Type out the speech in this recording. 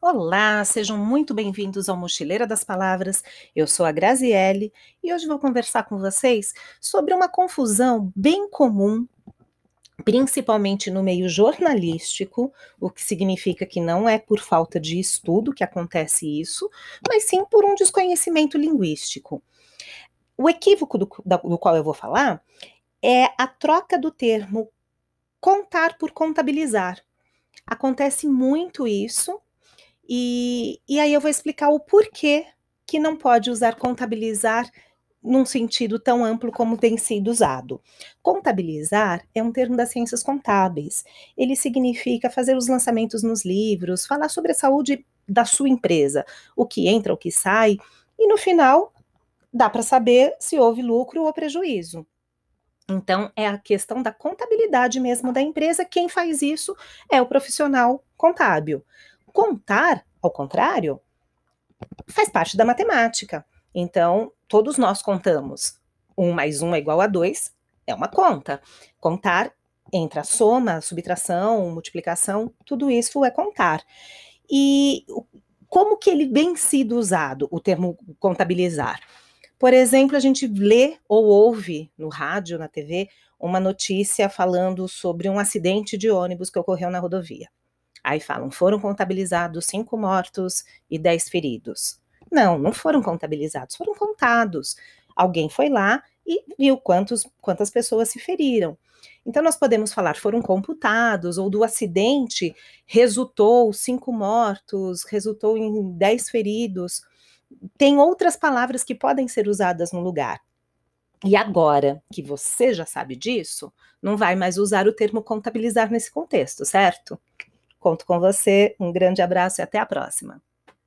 Olá, sejam muito bem-vindos ao Mochileira das Palavras. Eu sou a Graziele e hoje vou conversar com vocês sobre uma confusão bem comum, principalmente no meio jornalístico, o que significa que não é por falta de estudo que acontece isso, mas sim por um desconhecimento linguístico. O equívoco do, do qual eu vou falar é a troca do termo contar por contabilizar. Acontece muito isso e, e aí eu vou explicar o porquê que não pode usar contabilizar num sentido tão amplo como tem sido usado. Contabilizar é um termo das ciências contábeis. Ele significa fazer os lançamentos nos livros, falar sobre a saúde da sua empresa, o que entra, o que sai, e no final dá para saber se houve lucro ou prejuízo. Então, é a questão da contabilidade mesmo da empresa. Quem faz isso é o profissional contábil. Contar, ao contrário, faz parte da matemática. Então, todos nós contamos. Um mais um é igual a dois, é uma conta. Contar entra soma, subtração, multiplicação, tudo isso é contar. E como que ele vem sido usado, o termo contabilizar? Por exemplo, a gente lê ou ouve no rádio, na TV, uma notícia falando sobre um acidente de ônibus que ocorreu na rodovia. Aí falam, foram contabilizados cinco mortos e dez feridos. Não, não foram contabilizados, foram contados. Alguém foi lá e viu quantos, quantas pessoas se feriram. Então, nós podemos falar foram computados, ou do acidente resultou cinco mortos, resultou em dez feridos. Tem outras palavras que podem ser usadas no lugar. E agora que você já sabe disso, não vai mais usar o termo contabilizar nesse contexto, certo? Conto com você, um grande abraço e até a próxima.